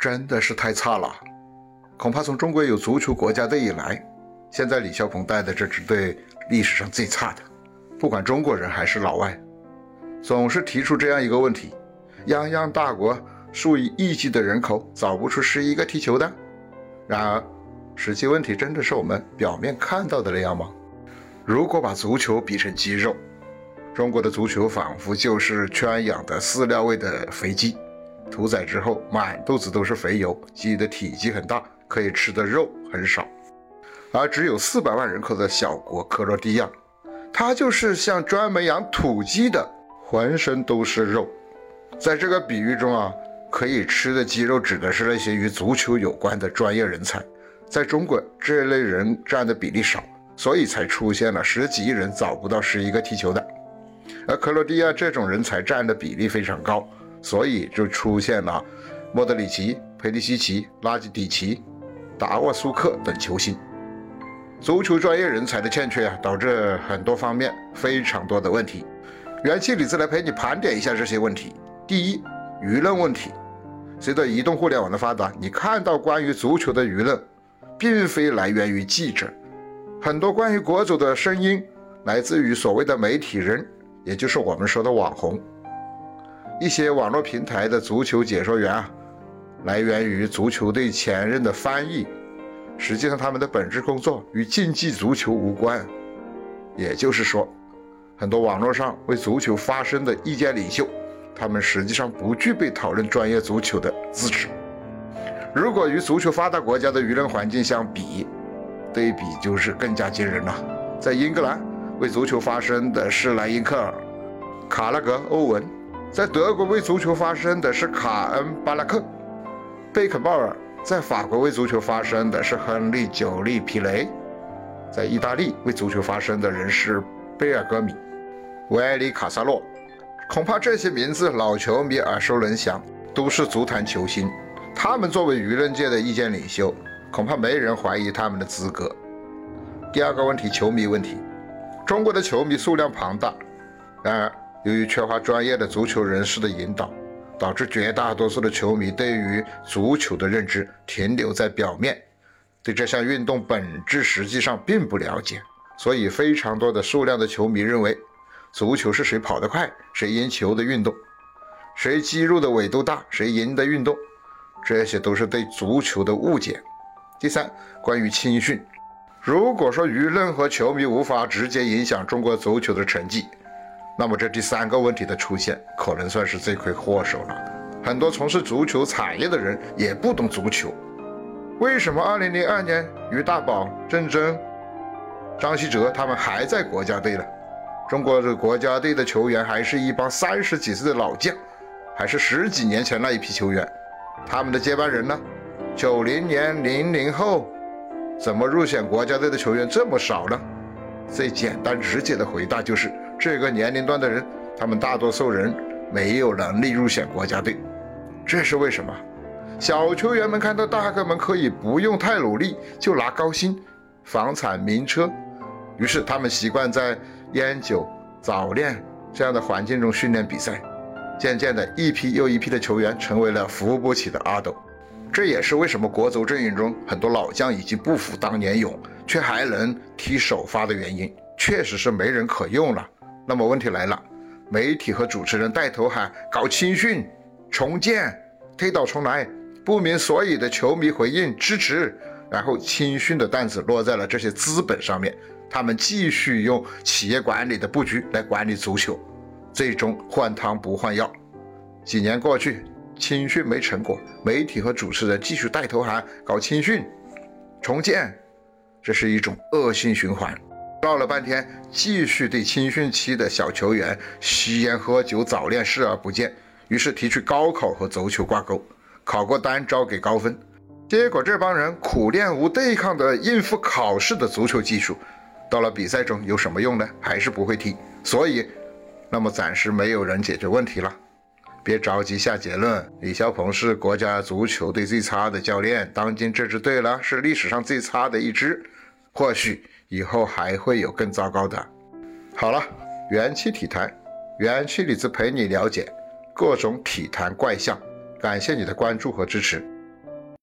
真的是太差了。恐怕从中国有足球国家队以来，现在李霄鹏带的这支队历史上最差的。不管中国人还是老外，总是提出这样一个问题：泱泱大国，数以亿计的人口，找不出十一个踢球的。然而，实际问题真的是我们表面看到的那样吗？如果把足球比成鸡肉，中国的足球仿佛就是圈养的饲料喂的肥鸡，屠宰之后满肚子都是肥油，鸡的体积很大，可以吃的肉很少。而只有四百万人口的小国克罗地亚，它就是像专门养土鸡的，浑身都是肉。在这个比喻中啊，可以吃的鸡肉指的是那些与足球有关的专业人才。在中国，这类人占的比例少。所以才出现了十几亿人找不到十一个踢球的，而克罗地亚这种人才占的比例非常高，所以就出现了莫德里奇、佩利西奇、拉基蒂奇、达沃苏克等球星。足球专业人才的欠缺啊，导致很多方面非常多的问题。元气李子来陪你盘点一下这些问题。第一，舆论问题。随着移动互联网的发达，你看到关于足球的舆论，并非来源于记者。很多关于国足的声音来自于所谓的媒体人，也就是我们说的网红。一些网络平台的足球解说员啊，来源于足球队前任的翻译。实际上，他们的本质工作与竞技足球无关。也就是说，很多网络上为足球发声的意见领袖，他们实际上不具备讨论专业足球的资质。如果与足球发达国家的舆论环境相比，对比就是更加惊人了。在英格兰，为足球发声的是莱因克尔、卡拉格、欧文；在德国，为足球发声的是卡恩、巴拉克、贝肯鲍尔；在法国，为足球发声的是亨利、久利、皮雷；在意大利，为足球发声的人是贝尔格米、维埃里、卡萨洛。恐怕这些名字老球迷耳熟能详，都是足坛球星。他们作为舆论界的意见领袖。恐怕没人怀疑他们的资格。第二个问题，球迷问题。中国的球迷数量庞大，然而由于缺乏专业的足球人士的引导，导致绝大多数的球迷对于足球的认知停留在表面，对这项运动本质实际上并不了解。所以，非常多的数量的球迷认为，足球是谁跑得快谁赢球的运动，谁肌肉的纬度大谁赢的运动，这些都是对足球的误解。第三，关于青训，如果说舆论和球迷无法直接影响中国足球的成绩，那么这第三个问题的出现可能算是罪魁祸首了。很多从事足球产业的人也不懂足球，为什么2002年于大宝、郑铮、张稀哲他们还在国家队呢？中国的国家队的球员还是一帮三十几岁的老将，还是十几年前那一批球员，他们的接班人呢？九零年零零后，怎么入选国家队的球员这么少呢？最简单直接的回答就是，这个年龄段的人，他们大多数人没有能力入选国家队。这是为什么？小球员们看到大哥们可以不用太努力就拿高薪、房产、名车，于是他们习惯在烟酒、早恋这样的环境中训练比赛，渐渐的一批又一批的球员成为了扶不起的阿斗。这也是为什么国足阵营中很多老将已经不复当年勇，却还能踢首发的原因，确实是没人可用了。那么问题来了，媒体和主持人带头喊搞青训、重建、推倒重来，不明所以的球迷回应支持，然后青训的担子落在了这些资本上面，他们继续用企业管理的布局来管理足球，最终换汤不换药。几年过去。青训没成果，媒体和主持人继续带头喊搞青训、重建，这是一种恶性循环。闹了半天，继续对青训期的小球员吸烟、喝酒、早恋视而不见，于是提出高考和足球挂钩，考过单招给高分。结果这帮人苦练无对抗的应付考试的足球技术，到了比赛中有什么用呢？还是不会踢。所以，那么暂时没有人解决问题了。别着急下结论。李霄鹏是国家足球队最差的教练，当今这支队了是历史上最差的一支，或许以后还会有更糟糕的。好了，元气体坛，元气李子陪你了解各种体坛怪象，感谢你的关注和支持。